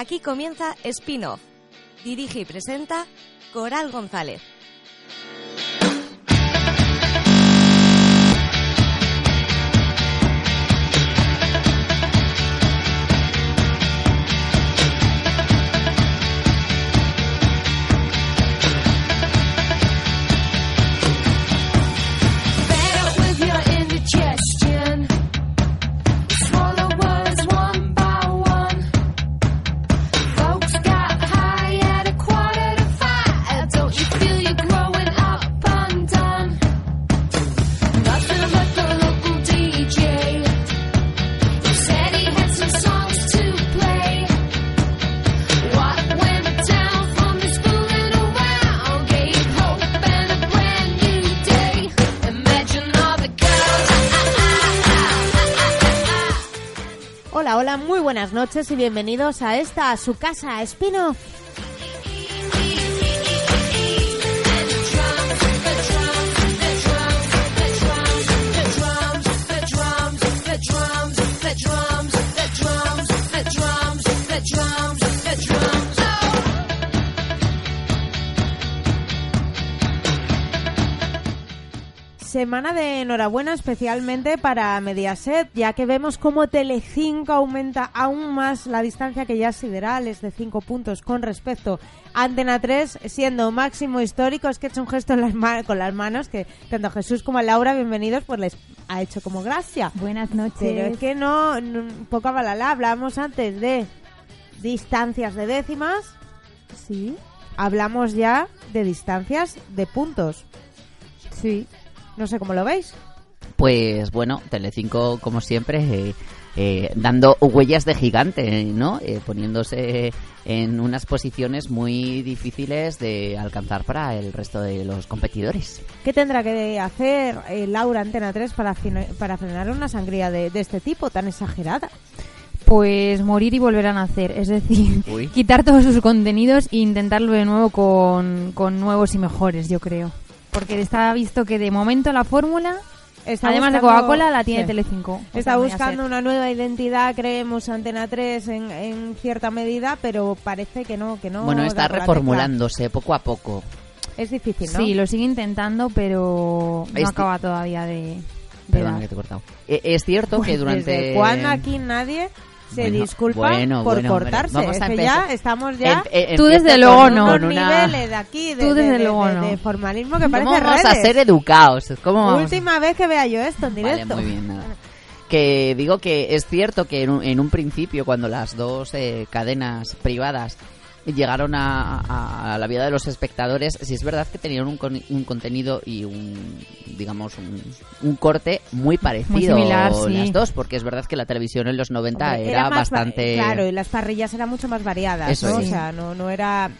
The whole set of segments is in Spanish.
Aquí comienza Spin-off. Dirige y presenta Coral González. Buenas noches y bienvenidos a esta, a su casa, Spin-off. Semana de enhorabuena especialmente para Mediaset, ya que vemos cómo Telecinco aumenta aún más la distancia que ya es sideral, es de 5 puntos con respecto a Antena 3, siendo máximo histórico. Es que he hecho un gesto en las ma- con las manos que tanto a Jesús como a Laura, bienvenidos, pues les ha hecho como gracia. Buenas noches. Pero es que no, no poca balala, hablamos antes de distancias de décimas, Sí, hablamos ya de distancias de puntos. sí. No sé cómo lo veis. Pues bueno, Telecinco como siempre eh, eh, dando huellas de gigante, ¿no? Eh, poniéndose en unas posiciones muy difíciles de alcanzar para el resto de los competidores. ¿Qué tendrá que hacer eh, Laura Antena 3 para, para frenar una sangría de, de este tipo tan exagerada? Pues morir y volver a nacer. Es decir, Uy. quitar todos sus contenidos e intentarlo de nuevo con, con nuevos y mejores, yo creo. Porque está visto que de momento la fórmula, Está además de Coca-Cola, la tiene Sí. Telecinco. o Está sea, buscando una nueva identidad, creemos, Antena 3 en, en cierta medida, pero parece que no, que no. bueno, está reformulándose poco a poco. Es difícil, ¿no? Sí, lo sigue intentando, pero no Este- acaba todavía de, dar. que te he cortado. Eh, es cierto que Pues, durante... ¿Desde aquí nadie se Bueno, disculpa bueno, por bueno, cortarse? vamos Es a que ya estamos ya Em- eh, Tú desde con- luego no. unos con una- niveles de aquí, de, Tú de- desde de- luego de- no. de formalismo que ¿Cómo parece vamos a ser educados? ¿Cómo vamos? Última vez que vea yo esto en Vale, directo. muy bien, nada. Que digo que es cierto que en un, en un principio, cuando las dos eh, cadenas privadas llegaron a, a la vida de los espectadores, sí es verdad que tenían un, con- un contenido y un, digamos, un, un corte muy parecido similar, sí. las dos, porque es verdad que la televisión en los 90 Hombre, era, bastante... Claro, y las parrillas eran mucho más variadas, Eso ¿no? O sea, no, no era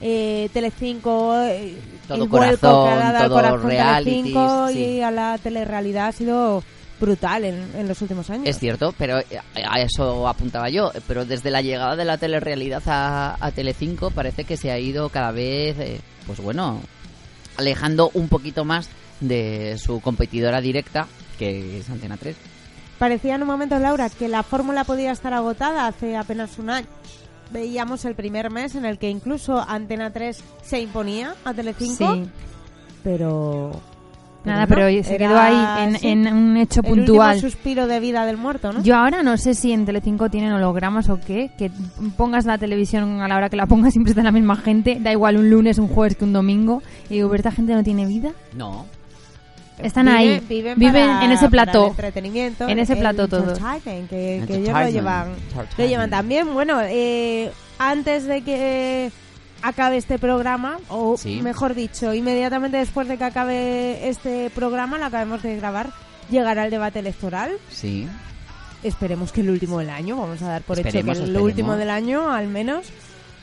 eh, Telecinco, eh, Todo el vuelco corazón, que ha dado al todo corazón reality, Telecinco sí. y a la telerrealidad ha sido brutal en, en los últimos años. Es cierto, pero eh, a eso apuntaba yo. Pero desde la llegada de la telerrealidad a, a Telecinco parece que se ha ido cada vez, eh, pues bueno, alejando un poquito más de su competidora directa, que es Antena 3. Parecía en un momento, Laura, que la fórmula podía estar agotada hace apenas un año. Veíamos el primer mes en el que incluso Antena 3 se imponía a Telecinco, Sí. pero... Nada, no, pero se era quedó ahí en, en un hecho el puntual. último suspiro de vida del muerto, ¿no? Yo ahora no sé si en Telecinco tienen hologramas o qué, que pongas la televisión a la hora que la pongas siempre está la misma gente, da igual un lunes, un jueves que un domingo, y digo, ¿esta gente no tiene vida? No. Están Viven- ahí, viven viven para- en ese el plató. entretenimiento, En ese el todos. entertainment, que, que ellos lo llevan, lo llevan también. Bueno, eh, antes de que acabe este programa, o Sí. mejor dicho, inmediatamente después de que acabe este programa, lo acabemos de grabar, llegará el debate electoral. Sí. Esperemos que el último del año, vamos a dar por Esperemos, hecho que el último del año, al menos.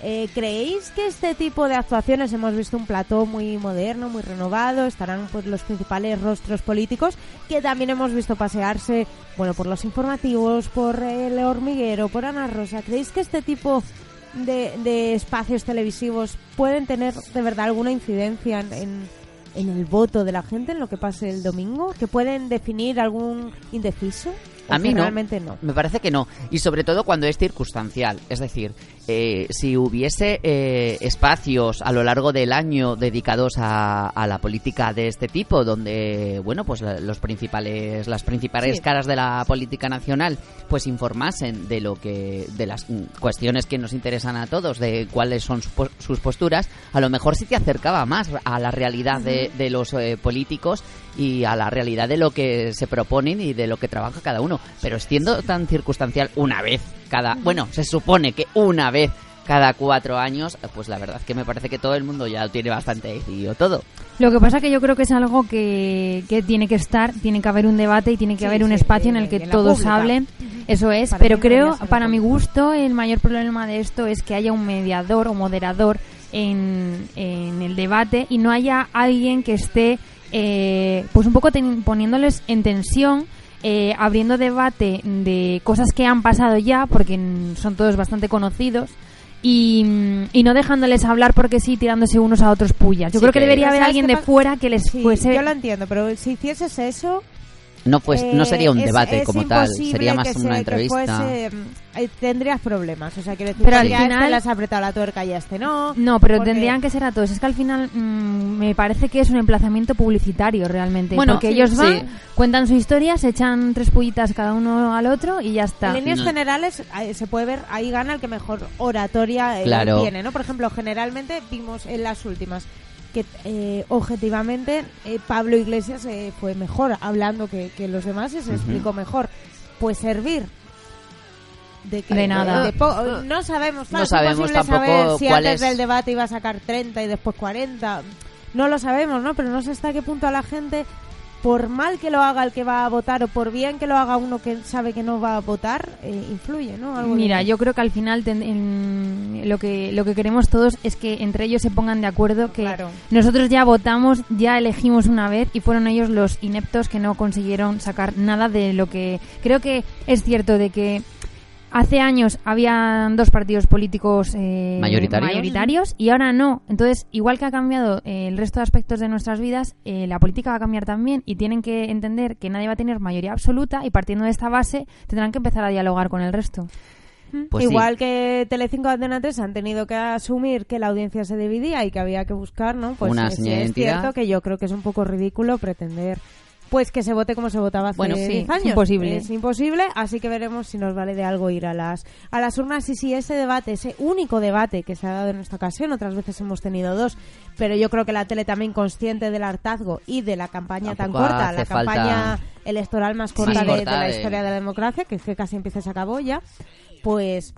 Eh, ¿Creéis que este tipo de actuaciones, hemos visto un plató muy moderno, muy renovado, estarán pues, los principales rostros políticos, que también hemos visto pasearse, bueno, por los informativos, por el hormiguero, por Ana Rosa? ¿Creéis que este tipo de, de espacios televisivos pueden tener de verdad alguna incidencia en, en- en el voto de la gente, en lo que pase el domingo? ¿Que pueden definir algún indeciso? ¿O A mí no. Realmente no. Me parece que no. Y sobre todo cuando es circunstancial. Es decir, eh, si hubiese eh, espacios a lo largo del año dedicados a, a la política de este tipo, donde, bueno, pues los principales, las principales Sí. caras de la política nacional, pues informasen de lo que, de las cuestiones que nos interesan a todos, de cuáles son su sus posturas, a lo mejor sí te acercaba más a la realidad de, de los eh, políticos y a la realidad de lo que se proponen y de lo que trabaja cada uno. Pero siendo tan circunstancial una vez cada... Bueno, se supone que una vez cada cuatro años, pues la verdad es que me parece que todo el mundo ya lo tiene bastante decidido todo. Lo que pasa que yo creo que es algo que, que tiene que estar, tiene que haber un debate y tiene que Sí, haber un sí, espacio en el que todos pública. hablen. Eso es, Para pero creo, para mi gusto, el mayor problema de esto es que haya un mediador o moderador en, en el debate y no haya alguien que esté, eh, pues un poco ten- poniéndoles en tensión. eh, abriendo debate de cosas que han pasado ya, porque son todos bastante conocidos, y, y no dejándoles hablar porque sí, tirándose unos a otros pullas. Yo Sí creo que que- debería haber ¿sabes alguien de fuera que les Sí, fuese... yo lo entiendo, pero si hicieses eso... No, pues, no eh, sería un es- debate es como tal, sería más que una se- entrevista. Que fuese, eh, tendrías problemas, o sea, quiero decir, Pero al este final- le has apretado la tuerca y a este no. No, pero porque- tendrían que ser a todos. Es que al final mm, me parece que es un emplazamiento publicitario realmente. Bueno, porque sí, ellos van, sí. cuentan su historia, se echan tres pullitas cada uno al otro y ya está. En líneas No. generales eh, se puede ver, ahí gana el que mejor oratoria eh, Claro. tiene, ¿no? Por ejemplo, generalmente vimos en las últimas que eh, objetivamente eh, Pablo Iglesias eh, fue mejor hablando que, que los demás y se explicó mejor. Pues servir. De, que- De nada. de po- no sabemos, claro, No es sabemos imposible tampoco saber si cuál antes es- del debate iba a sacar 30 y después 40. No lo sabemos, ¿no? Pero no sé hasta qué punto a la gente, por mal que lo haga el que va a votar o por bien que lo haga uno que sabe que no va a votar, eh, influye, ¿no? Algo Mira, yo creo que al final ten- en- lo que lo que queremos todos es que entre ellos se pongan de acuerdo que Claro. nosotros ya votamos, ya elegimos una vez y fueron ellos los ineptos que no consiguieron sacar nada de lo que creo que es cierto de que Hace años habían dos partidos políticos eh, ¿Mayoritarios? mayoritarios y ahora no. Entonces, igual que ha cambiado eh, el resto de aspectos de nuestras vidas, eh, la política va a cambiar también y tienen que entender que nadie va a tener mayoría absoluta y partiendo de esta base tendrán que empezar a dialogar con el resto. Pues sí. Igual que Telecinco y Antena 3 han tenido que asumir que la audiencia se dividía y que había que buscar, ¿no? Pues Una sí señal de es identidad. cierto que yo creo que es un poco ridículo pretender pues que se vote como se votaba hace Bueno, sí, 10 es años. imposible. Es imposible, así que veremos si nos vale de algo ir a las a las urnas y si ese debate, ese único debate que se ha dado en esta ocasión, otras veces hemos tenido dos, pero yo creo que la tele también consciente del hartazgo y de la campaña tan corta, la campaña electoral más corta, de, corta de la historia de la democracia, que es que casi empieza y se acabó ya, pues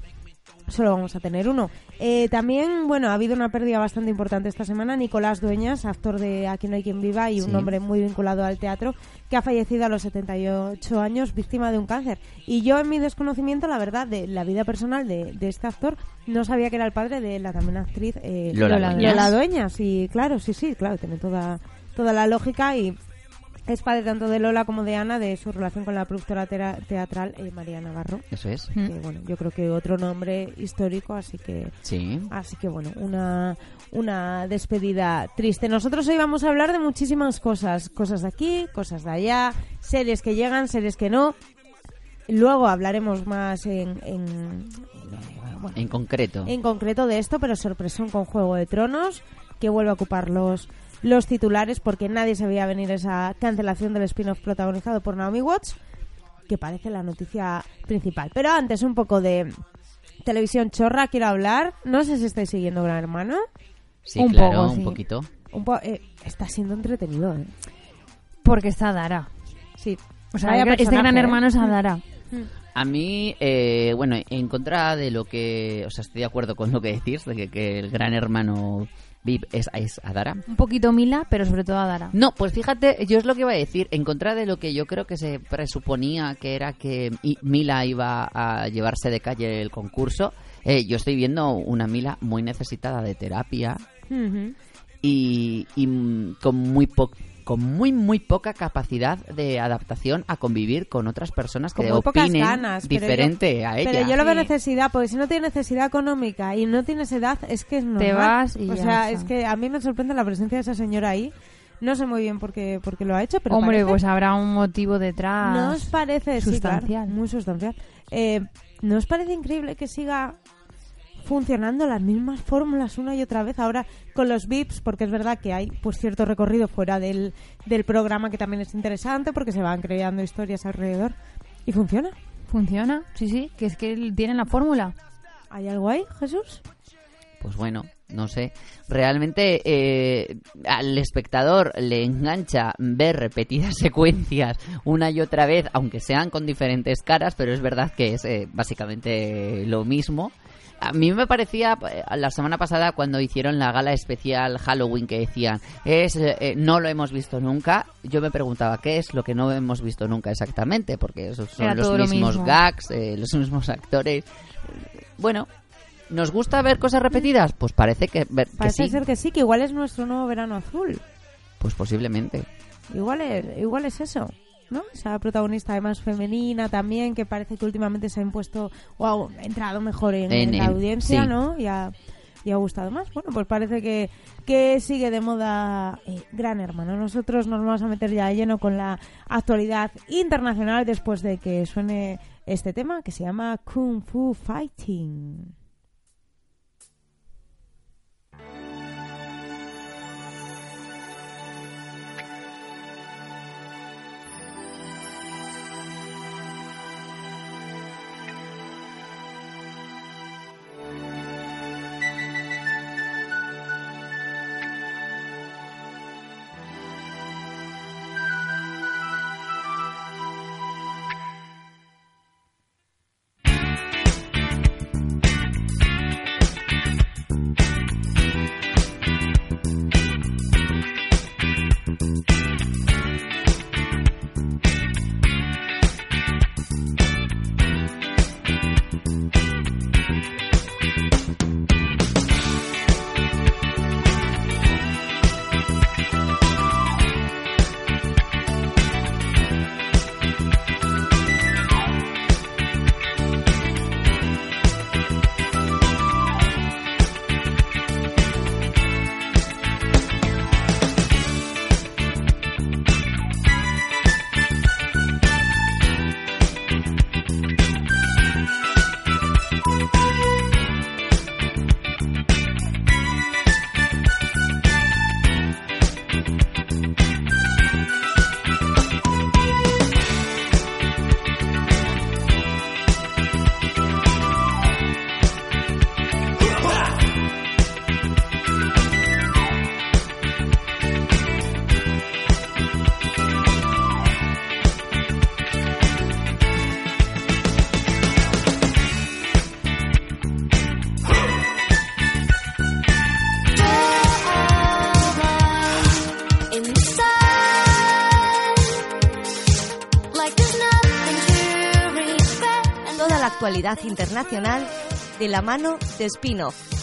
solo vamos a tener uno. Eh, también, bueno, ha habido una pérdida bastante importante esta semana. Nicolás Dueñas, actor de Aquí no hay quien viva y un Sí. hombre muy vinculado al teatro, que ha fallecido a los 78 años víctima de un cáncer. Y yo, en mi desconocimiento, la verdad, de la vida personal de, de este actor, no sabía que era el padre de la también actriz eh, Lola Dueñas. Lola Dueñas. Y claro, sí, sí, claro, tiene toda, toda la lógica y es padre tanto de Lola como de Ana, de su relación con la productora teatral eh, María Navarro. Eso es. Mm. Bueno, yo creo que otro nombre histórico, así que Sí. Así que bueno, una, una despedida triste. Nosotros hoy vamos a hablar de muchísimas cosas. Cosas de aquí, cosas de allá, series que llegan, series que no. Luego hablaremos más en, en, bueno, En concreto. en concreto de esto, pero sorpresón con Juego de Tronos, que vuelve a ocupar los, los titulares porque nadie se veía venir esa cancelación del spin-off protagonizado por Naomi Watts, que parece la noticia principal. Pero antes, un poco de televisión chorra, quiero hablar. No sé si estáis siguiendo Gran Hermano. Sí, un claro, poco, un sí. poquito. Un po- eh, está siendo entretenido, ¿eh? Porque está Dara. Sí. O sea, Vaya este gran ¿eh? hermano es a Dara. A A mí, eh, bueno, en contra de lo que... O sea, estoy de acuerdo con lo que decís, de que, que el gran hermano VIP es, es Adara. Un poquito Mila, pero sobre todo Adara. No, pues fíjate, yo es lo que iba a decir, en contra de lo que yo creo que se presuponía que era que Mila iba a llevarse de calle el concurso, eh, yo estoy viendo una Mila muy necesitada de terapia y, y, con muy po- con muy muy poca capacidad de adaptación a convivir con otras personas Con que opinen ganas. diferente yo- a ella. Pero yo lo veo Sí. necesidad, porque si no tienes necesidad económica y no tienes edad, es que es normal. vas y O ya sea, está. es que a mí me sorprende la presencia de esa señora ahí. No sé muy bien por qué, por qué lo ha hecho, pero Hombre, parece- pues habrá un motivo detrás. ¿No os parece sí, claro, sustancial. muy sustancial. Eh, ¿No os parece increíble que siga funcionando las mismas fórmulas una y otra vez ahora con los VIPs? Porque es verdad que hay pues cierto recorrido fuera del, del programa que también es interesante porque se van creando historias alrededor y funciona. Funciona, sí, sí, que es que tienen la fórmula. ¿Hay algo ahí, Jesús? Pues bueno, no sé. Realmente eh, al espectador le engancha ver repetidas secuencias una y otra vez, aunque sean con diferentes caras, pero es verdad que es eh, básicamente lo mismo. A mí me parecía eh, la semana pasada cuando hicieron la gala especial Halloween que decían es eh, no lo hemos visto nunca. Yo me preguntaba qué es lo que no hemos visto nunca exactamente, porque esos son Era los lo mismos mismo. gags, eh, los mismos actores. Bueno, ¿nos gusta ver cosas repetidas? Pues parece que, ver- que Parece sí. ser que sí, que igual es nuestro nuevo verano azul. Pues posiblemente. Igual es, igual es eso, ¿no? Esa protagonista además femenina también, que parece que últimamente se ha impuesto o ha entrado mejor en, En- en la en- audiencia, sí. ¿no? Y ha, y ha gustado más. Bueno, pues parece que, que sigue de moda eh, Gran Hermano. Nosotros nos vamos a meter ya de lleno con la actualidad internacional después de que suene este tema que se llama Kung Fu Fighting. Internacional de la mano de Spin-off.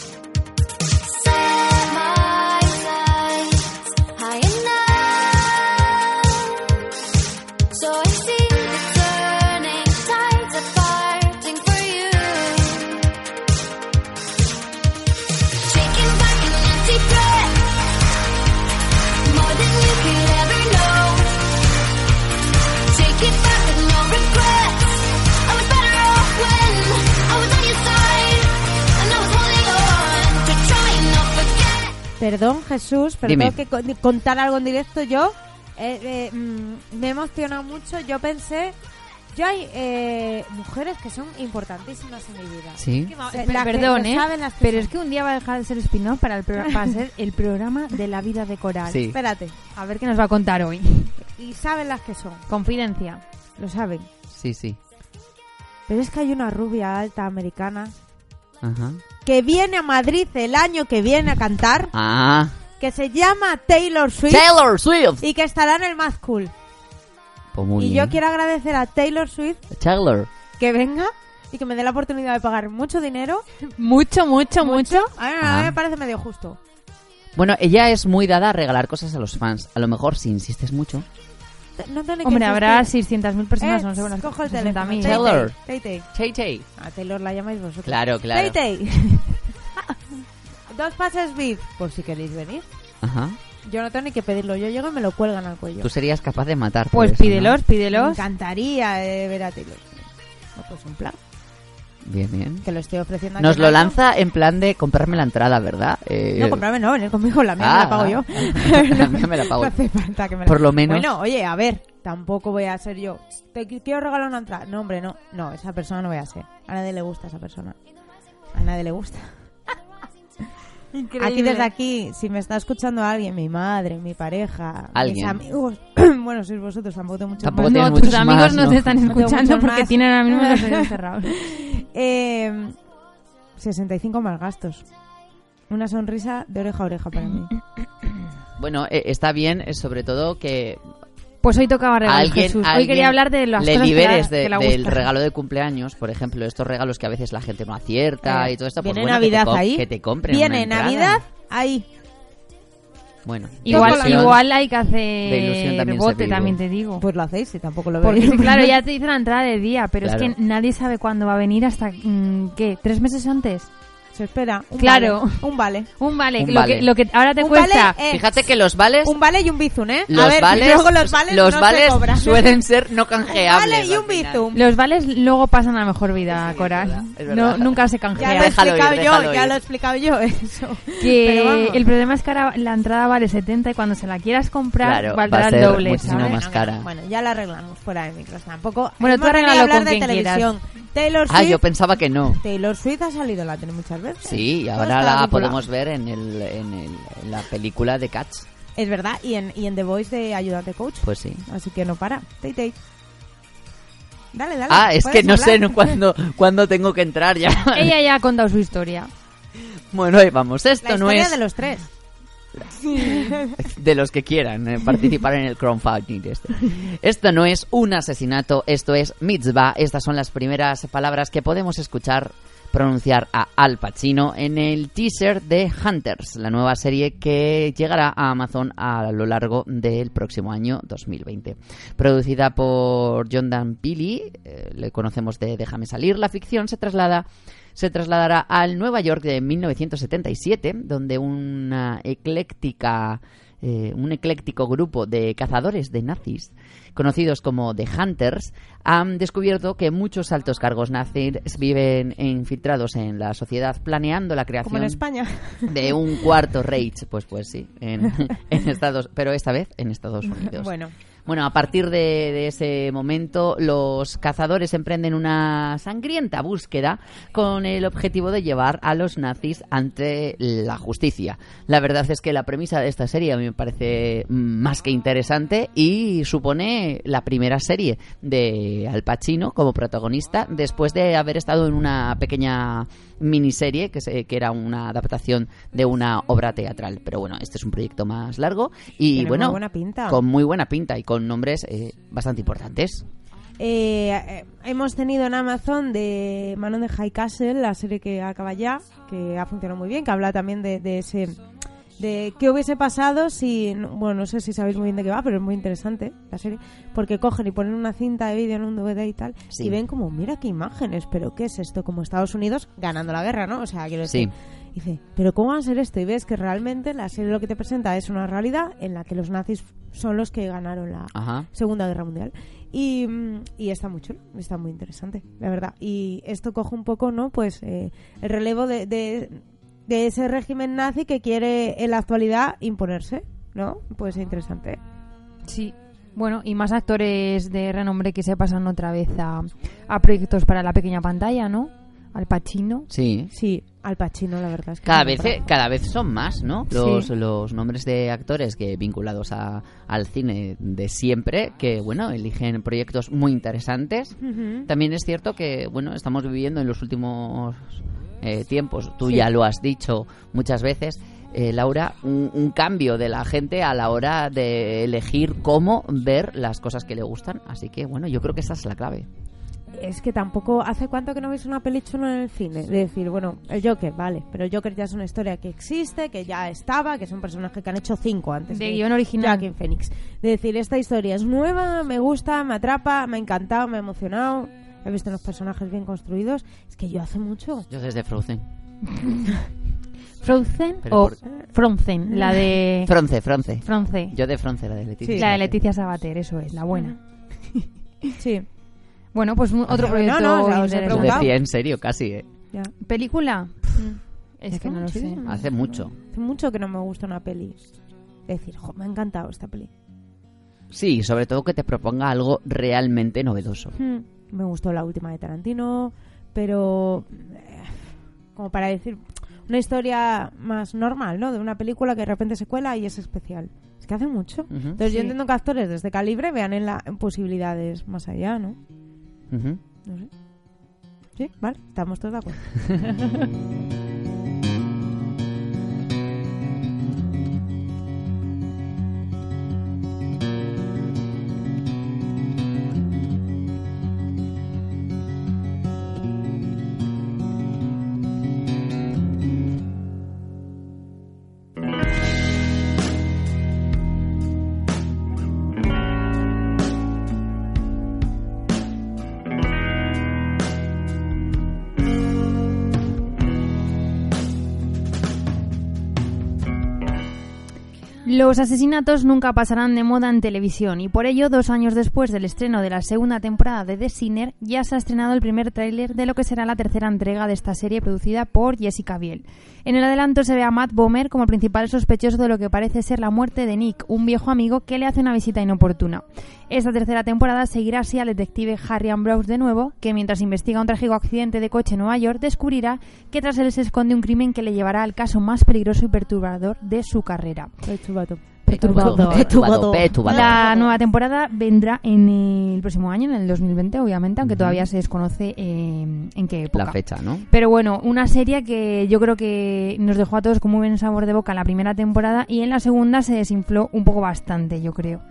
Perdón, Jesús, pero Dime. tengo que con- contar algo en directo. Yo eh, eh, mm, me he emocionado mucho. Yo pensé, yo hay eh, mujeres que son importantísimas en mi vida. Sí. O sea, que- Perdón, que ¿eh? saben las que Pero es que un día va a dejar de ser spin-off para, el pro- para ser el programa de la vida de Coral. Sí. Espérate. A ver qué nos va a contar hoy. Y saben las que son. Confidencia. Lo saben. Sí, sí. Pero es que hay una rubia alta americana Ajá. que viene a Madrid el año que viene a cantar, Ah. que se llama Taylor Swift Taylor Swift. y que estará en el Mad Cool. Pues muy y bien. yo quiero agradecer a Taylor Swift Taylor. que venga y que me dé la oportunidad de pagar mucho dinero. Mucho, mucho, mucho. A mí, a Ah. mí me parece medio justo. Bueno, ella es muy dada a regalar cosas a los fans. A lo mejor si insistes mucho. No tiene que Hombre, habrá insistir. 600.000 personas, no sé, bueno, cojo el 60.000. teléfono. Taylor. Tay, Tay. Tay Tay. A Taylor la llamáis vosotros. Claro, claro. Tay, Tay. Dos pases VIP, por si queréis venir. Ajá. Yo no tengo ni que pedirlo, yo llego y me lo cuelgan al cuello. Tú serías capaz de matar. Pues eso, ¿no? pídelos, Me pídelos. encantaría eh, ver a Taylor. No, pues un plan Bien, bien. que lo estoy ofreciendo. Nos lo lanza en plan de comprarme la entrada, ¿verdad? Eh, No, comprarme no, venir conmigo, la mía Ah, me la pago ah. yo. La mía me la pago No yo. hace falta que me la- Por lo menos. Bueno, oye, a ver, tampoco voy a ser yo. Te qu- quiero regalar una entrada. No, hombre, no. No, esa persona no voy a ser. A nadie le gusta esa persona. A nadie le gusta. Aquí desde aquí, si me está escuchando alguien, mi madre, mi pareja, Alguien. mis amigos, bueno, sois vosotros, tampoco tengo muchos Tampoco No, tus muchos amigos más, no ¿no? te están escuchando porque más. tienen ahora mismo los oídos cerrados. Eh, 65 más gastos. Una sonrisa de oreja a oreja para mí. Bueno, eh, está bien, eh, sobre todo que Pues hoy tocaba regalos, alguien, Jesús. Hoy quería hablar de las le cosas que liberes la- de- que del regalo de cumpleaños, por ejemplo, estos regalos que a veces la gente no acierta Eh, y todo esto. Pues Viene bueno, que te Navidad com- ahí. Que te compren Viene una. Navidad ahí. Bueno, Igual, igual hay que hacer también bote, también te digo. Pues lo hacéis y tampoco lo Porque, veis. claro, ya te dice la entrada de día, pero Claro. es que nadie sabe cuándo va a venir hasta, mm, ¿qué? ¿Tres meses antes? Se espera. Un Claro. Vale, un vale. Un vale, Un lo, vale. Que, lo que ahora te Un cuesta... vale, eh, Fíjate que los vales, Un vale y un bizum, ¿eh? los a ver, vales, luego los vales, los no vales se cobran. suelen ser no canjeables. Vale y un bizum. Los vales luego pasan a mejor vida, Coral. verdad, es no, nunca se Ya lo he canjean. Ir, explicado yo, ya ir. lo he explicado yo eso. Que el problema es que ahora la entrada vale 70 y cuando se la quieras comprar Claro, valdrá va a el doble, muchísimo ¿sabes? más cara. Bueno, ya la arreglamos fuera de micros. Tampoco. Bueno, tú venido a arréglalo hablar con de quien televisión. Taylor Swift. Ah, yo pensaba que no. Taylor Swift ha salido la tele muchas veces. Sí, y ahora la podemos ver en, el, en, el- en la película de Cats. Es verdad, y en, y en The Voice de ayudante coach. Pues sí. Así que no para. Tay, tay. Dale, dale. Ah, es que no sé no cuándo, cuándo tengo que entrar ya. Ella ya ha contado su historia. Bueno, ahí vamos. Esto La no historia es de los tres. de los que quieran eh, participar en el crowdfunding este. Esto no es un asesinato, esto es mitzvah. Estas son las primeras palabras que podemos escuchar pronunciar a Al Pacino en el teaser de Hunters, la nueva serie que llegará a Amazon a lo largo del próximo año 2020. Producida por John Dan Peely, eh, le conocemos de Déjame salir, la ficción se traslada se trasladará al Nueva York de 1977, donde una ecléctica, eh, un ecléctico grupo de cazadores de nazis, conocidos como The Hunters, han descubierto que muchos altos cargos nazis viven infiltrados en la sociedad, planeando la Como creación en España. de un cuarto Reich. Pues, pues sí, en, en Estados, pero esta vez en Estados Unidos. Bueno, Bueno, a partir de, ese momento, los cazadores emprenden una sangrienta búsqueda con el objetivo de llevar a los nazis ante la justicia. La verdad es que la premisa de esta serie a mí me parece más que interesante y supone la primera serie de Al Pacino como protagonista después de haber estado en una pequeña miniserie que, se- que era una adaptación de una obra teatral. Pero bueno, este es un proyecto más largo y Tiene bueno, muy buena pinta. con muy buena pinta y con nombres eh, bastante importantes. eh, eh, hemos tenido en Amazon de Manon de High Castle, la serie que acaba ya, que ha funcionado muy bien, que habla también de, de ese de qué hubiese pasado si no- bueno no sé si sabéis muy bien de qué va pero es muy interesante la serie porque cogen y ponen una cinta de vídeo en un DVD y tal Sí. y ven como mira qué imágenes pero qué es esto como Estados Unidos ganando la guerra no o sea quiero decir Sí. dice pero cómo va a ser esto y ves que realmente la serie lo que te presenta es una realidad en la que los nazis son los que ganaron la Ajá. Segunda Guerra Mundial. Y, mm, y está muy chulo, está muy interesante, la verdad. Y esto coge un poco, ¿no? Pues eh, el relevo de, de, de ese régimen nazi que quiere en la actualidad imponerse, ¿no? Puede ser interesante. Sí. Bueno, y más actores de renombre que se pasan otra vez a, a proyectos para la pequeña pantalla, ¿no? Al Pacino. Sí. Sí, Al Pacino, la verdad es que Cada vez, eh, cada vez son más, ¿no? Los, Sí. los nombres de actores que vinculados a, al cine de siempre, que bueno, eligen proyectos muy interesantes. También es cierto que, bueno, estamos viviendo en los últimos eh, tiempos, tú Sí. ya lo has dicho muchas veces, eh, Laura, un, un cambio de la gente a la hora de elegir cómo ver las cosas que le gustan. Así que, bueno, yo creo que esa es la clave. Es que tampoco. ¿Hace cuánto que no veis una peli chula en el cine? De decir, bueno, el Joker, vale, pero el Joker ya es una historia que existe, que ya estaba, que es un personaje que han hecho cinco antes. De guion original. Joaquin Phoenix. De decir, esta historia es nueva, me gusta, me atrapa, me ha encantado, me ha emocionado. He visto unos personajes bien construidos. Es que yo hace mucho. Yo desde Frozen. Frozen Pero o por- Fronzen, la de Fronce, Fronce. Fronce. Yo de Fronce, la de Leticia. Sí. La de Leticia Sabater, eso es, la buena. Sí. Bueno, pues un- otro No, proyecto no, o sea, os he decía en serio, casi, ¿eh? Ya. ¿Película? Es Hace que no lo sé. muchísimo. Hace mucho. Hace mucho que no me gusta una peli. Decir, jo, me ha encantado esta peli. Sí, sobre todo que te proponga algo realmente novedoso. Hmm, Me gustó la última de Tarantino, pero eh, como para decir una historia más normal, ¿no? De una película que de repente se cuela y es especial. Es que hace mucho. Entonces yo entiendo que actores de este calibre vean en, la, en posibilidades más allá, ¿no? No sé. Sí, vale, estamos todos de acuerdo. Los asesinatos nunca pasarán de moda en televisión y por ello, dos años después del estreno de la segunda temporada de The Sinner, ya se ha estrenado el primer tráiler de lo que será la tercera entrega de esta serie producida por Jessica Biel. En el adelanto se ve a Matt Bomer como el principal sospechoso de lo que parece ser la muerte de Nick, un viejo amigo que le hace una visita inoportuna. Esta tercera temporada seguirá así al detective Harry Ambrose de nuevo, que mientras investiga un trágico accidente de coche en Nueva York, descubrirá que tras él se esconde un crimen que le llevará al caso más peligroso y perturbador de su carrera. Perturbado. Perturbado, perturbado, perturbado. La nueva temporada vendrá en el próximo año, en el 2020, obviamente, aunque todavía se desconoce eh, en qué época. La fecha, ¿no? Pero bueno, una serie que yo creo que nos dejó a todos con muy buen sabor de boca en la primera temporada y en la segunda se desinfló un poco bastante, yo creo.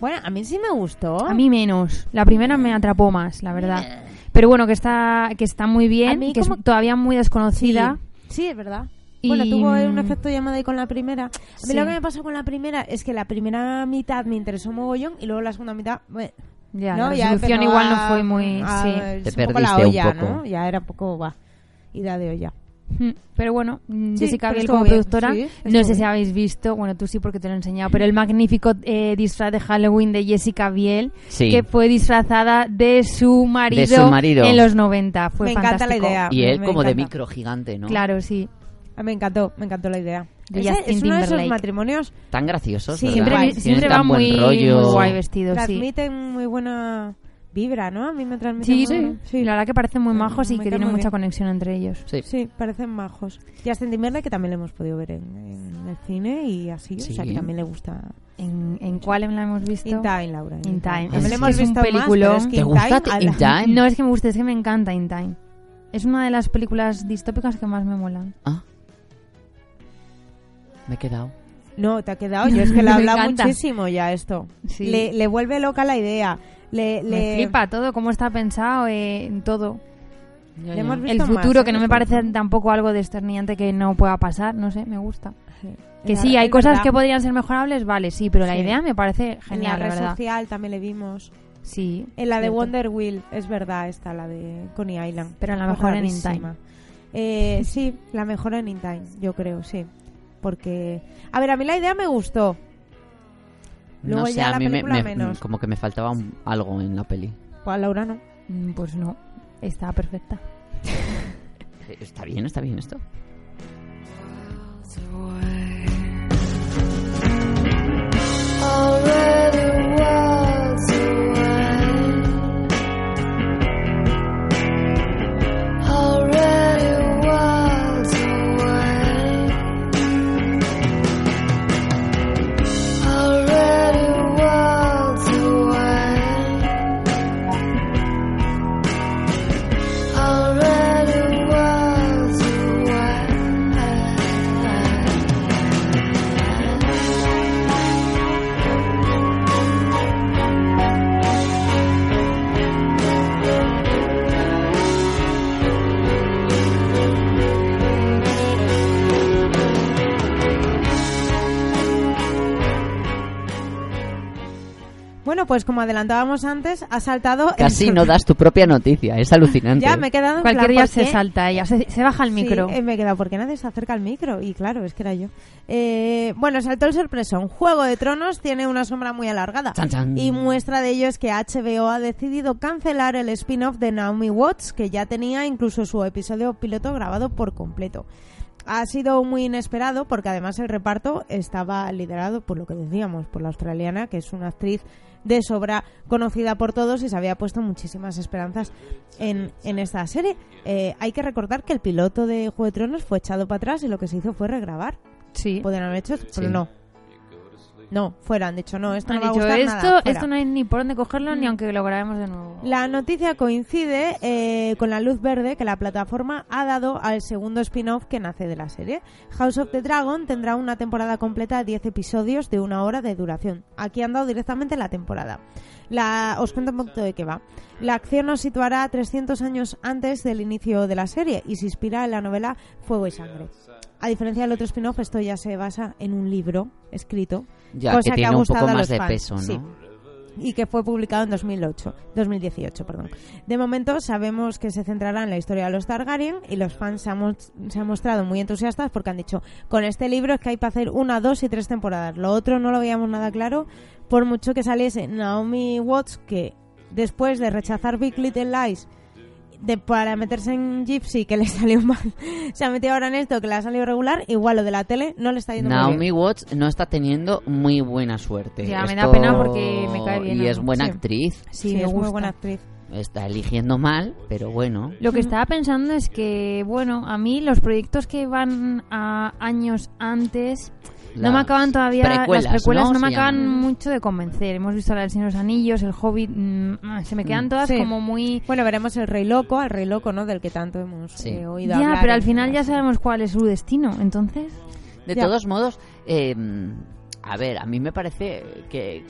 Bueno, a mí sí me gustó. A mí menos. La primera me atrapó más, la verdad. Pero bueno, que está, que está muy bien, que es todavía muy Sí, desconocida. sí, es verdad. Y- Bueno, tuvo un efecto llamada ahí con la primera. A mí Sí. lo que me pasó con la primera es que la primera mitad me interesó mogollón y luego la segunda mitad, bueno, Ya, ¿no? la Ya resolución empezó igual no fue muy... a- sí. Te un poco la perdiste un olla, poco. ¿no? Ya era un poco, va, ida de olla. Mm, Pero bueno, mm, Sí, Jessica Biel como bien, productora, sí, no sé si habéis visto, bueno, tú sí porque te lo he enseñado, pero el magnífico eh, disfraz de Halloween de Jessica Biel, Sí. que fue disfrazada de su marido, De su marido. en los 90. Fue Me encanta la fantástico. idea. Y él Me como de micro gigante, ¿no? Claro, sí. Ah, Me encantó, me encantó la idea. De Ese Justin es uno de esos Timberlake. matrimonios Tan graciosos, Sí, ¿verdad? Siempre, Tienen siempre tan va buen muy, rollo. muy guay vestido, sí. transmiten muy buena vibra, ¿no? A mí me transmiten Sí, muy- sí, La verdad que parecen muy Me- majos y me que tienen muy mucha bien. conexión entre ellos. Sí. Sí, parecen majos. Justin Timberlake que también le hemos podido ver en, en el cine y así, o sea Sí. que también le gusta. ¿En, en cuál la hemos visto? In Time, Laura. In Time. También Es hemos es un visto más, peliculón. pero es que ¿Te In gusta Time, In ala. Time? No es que me guste, es que me encanta In Time. Es una de las películas distópicas que más me molan. Ah. Me he quedado. No, te ha quedado. Yo es que le he Me hablado muchísimo ya esto. Sí. Le, le vuelve loca la idea. Le, Me le- flipa todo, cómo está pensado, eh, en todo. le hemos El visto futuro, más, que no me parece tampoco algo desternillante que no pueda pasar, no sé, me gusta. Que La- sí, hay cosas verdad. que podrían ser mejorables, vale, sí, pero la Sí. idea me parece En genial, la la red verdad. social también le vimos. Sí. En la de cierto. Wonder Wheel, es verdad, esta, la de Coney Island. Pero la mejor en In Rarísima. Eh, sí, la mejor en In Time, yo creo, sí. Porque, a ver, a mí la idea me gustó. Luego no sé, ya a la mí me, película me- menos. como que me faltaba un- algo en la peli. Pues a Laura no. Mm, Pues no, está perfecta. Eh, Está bien, está bien esto. Pues como adelantábamos antes, ha saltado... el- Casi no das tu propia noticia, es alucinante. Ya me he quedado en Cualquier plan, día ¿por se qué? salta ella, se, se baja el micro. Sí, eh, me he quedado, ¿por qué nadie se acerca al micro? Y claro, es que era yo. Eh, bueno, saltó el sorpresón. Juego de Tronos tiene una sombra muy alargada. Chan, chan. Y muestra de ello es que HBO ha decidido cancelar el spin-off de Naomi Watts, que ya tenía incluso su episodio piloto grabado por completo. Ha sido muy inesperado porque además el reparto estaba liderado por lo que decíamos, por la australiana, que es una actriz de sobra conocida por todos y se había puesto muchísimas esperanzas en, en esta serie. Eh, hay que recordar que el piloto de Juego de Tronos fue echado para atrás y lo que se hizo fue regrabar. Sí. Podrían haber hecho, pero Sí. no. No, fuera, han dicho no, esto Han no va a dicho, gustar esto, nada, fuera". esto no hay ni por dónde cogerlo ni aunque lo grabemos de nuevo. La noticia coincide eh, con la luz verde que la plataforma ha dado al segundo spin-off que nace de la serie. House of the Dragon tendrá una temporada completa de 10 episodios de una hora de duración. Aquí han dado directamente la temporada. La, os cuento un poquito de qué va. La acción nos situará 300 años antes del inicio de la serie y se inspira en la novela Fuego y Sangre. A diferencia del otro spin-off, esto ya se basa en un libro escrito. Ya, cosa que tiene ha un gustado poco a más los de fans, peso, ¿no? sí y que fue publicado en 2008, 2018. Perdón. De momento sabemos que se centrará en la historia de los Targaryen y los fans se han, se han mostrado muy entusiastas porque han dicho, con este libro es que hay para hacer una, dos y tres temporadas. Lo otro no lo veíamos nada claro, por mucho que saliese Naomi Watts, que después de rechazar Big Little Lies de, para meterse en Gypsy, que le salió mal, se ha metido ahora en esto, que le ha salido regular, igual lo de la tele no le está yendo muy Naomi bien. Watts no está teniendo muy buena suerte. Ya, me da pena porque me cae bien Y es buena Sí. actriz. Sí, Sí, me es muy buena actriz. Está eligiendo mal, pero bueno. Lo que estaba pensando es que, bueno, a mí los proyectos que van a años antes no me acaban todavía, precuelas, las precuelas ¿no? no, me acaban mucho de convencer. Hemos visto la del Señor de los Anillos, el Hobbit, mm, ah, se me quedan todas Sí. como muy... Bueno, veremos el Rey Loco, al Rey Loco, ¿no? Del que tanto hemos Sí. eh, oído Ya, hablar pero al final ya sabemos cuál es su destino, entonces... De Ya. todos modos, eh, a ver, a mí me parece que,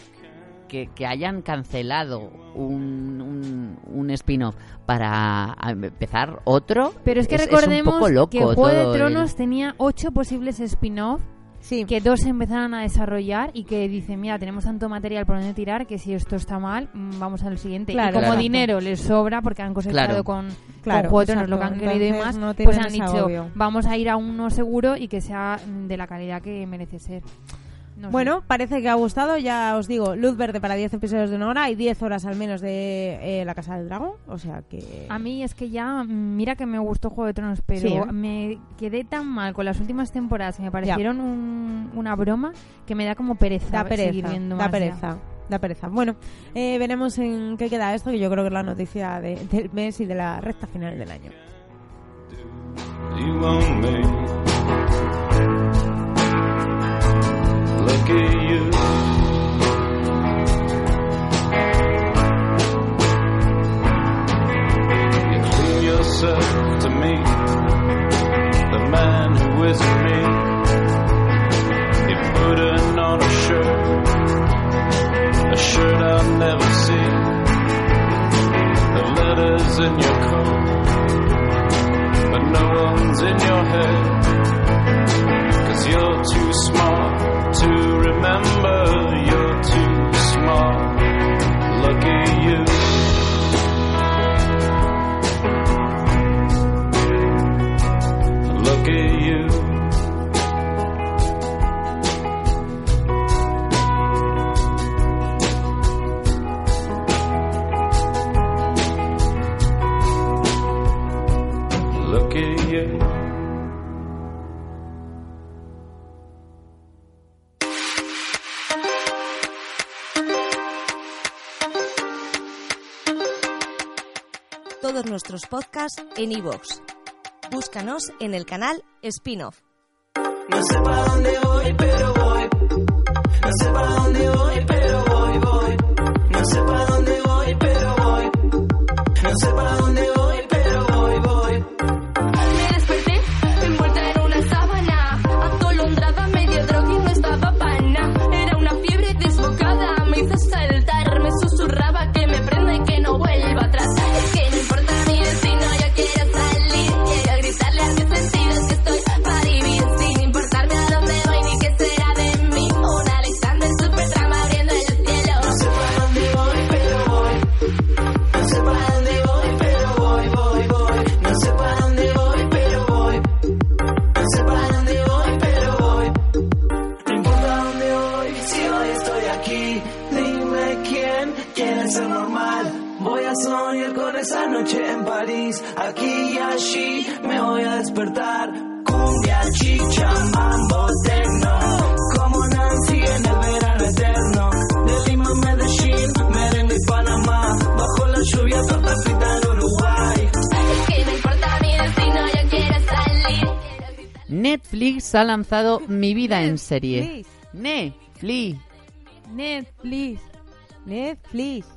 que, que hayan cancelado un, un, un spin-off para empezar otro. Pero es que es, recordemos un poco loco que Juego de todo el- Tronos tenía ocho posibles spin-off Sí. que dos se empezaron a desarrollar y que dicen, mira, tenemos tanto material por donde tirar que si esto está mal, mm, vamos al siguiente. Claro, y como Claro. dinero les sobra porque han cosechado Claro. con, Claro, con lo que han querido y más, no pues han dicho, vamos a ir a uno seguro y que sea de la calidad que merece ser. No sé. Bueno, parece que ha gustado, ya os digo, luz verde para 10 episodios de una hora y 10 horas al menos de eh, La Casa del Dragón, o sea que... A mí es que ya, mira que me gustó Juego de Tronos, pero Sí, ¿eh? me quedé tan mal con las últimas temporadas que me parecieron un- una broma que me da como pereza, da seguir pereza, viendo da más ya. pereza, da pereza. Bueno, eh, veremos en qué queda esto, que yo creo que es la noticia de- del mes y de la recta final del año. Look at you. You clean yourself to me, the man who isn't me. You on a shirt, a shirt I'll never see. The letters in your coat but no one's in your head. Cause you're too smart to remember, you're too smart. Nuestros podcasts en iVoox. Búscanos en el canal Spin-off. Netflix ha lanzado Mi vida en serie. Netflix. Netflix. Netflix.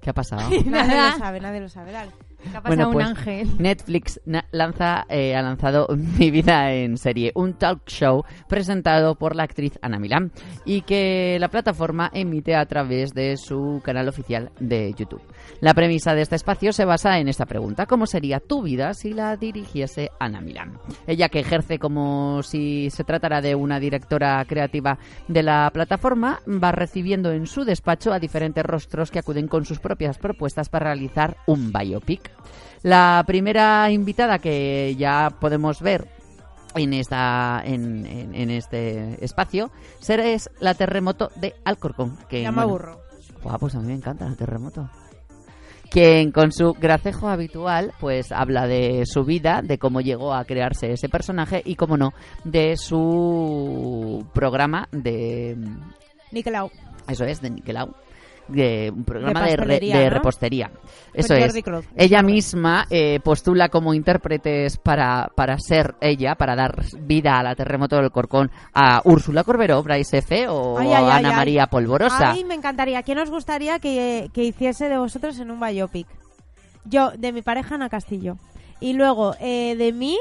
¿Qué ha pasado? Nadie lo sabe, nadie lo sabe. Dale. Que ha pasado un ángel. Netflix lanza, eh, ha lanzado Mi vida en serie, un talk show presentado por la actriz Ana Milán y que la plataforma emite a través de su canal oficial de YouTube. La premisa de este espacio se basa en esta pregunta: ¿Cómo sería tu vida si la dirigiese Ana Milán? Ella que ejerce como si se tratara de una directora creativa de la plataforma, va recibiendo en su despacho a diferentes rostros que acuden con sus propias propuestas para realizar un biopic. La primera invitada que ya podemos ver en esta en, en- en este espacio será es la terremoto de Alcorcón que Ya me bueno, aburro. Buah, pues a mí me encanta el terremoto. Quien con su gracejo habitual, pues habla de su vida, de cómo llegó a crearse ese personaje y, como no, de su programa de. Nicolau. Eso es, de Nicolau. De un programa de, re- pastelería, de ¿no? repostería. Con Eso es. Ella misma eh, postula como intérpretes para, para ser ella, para dar vida a la terremoto del Corcón a Úrsula Corberó, Bryce F. o Ay, ay, a Ana ay. María Polvorosa. Ay, me encantaría. ¿Quién os gustaría que, que hiciese de vosotros en un biopic? Yo, de mi pareja, Ana Castillo. Y luego, eh, de mí,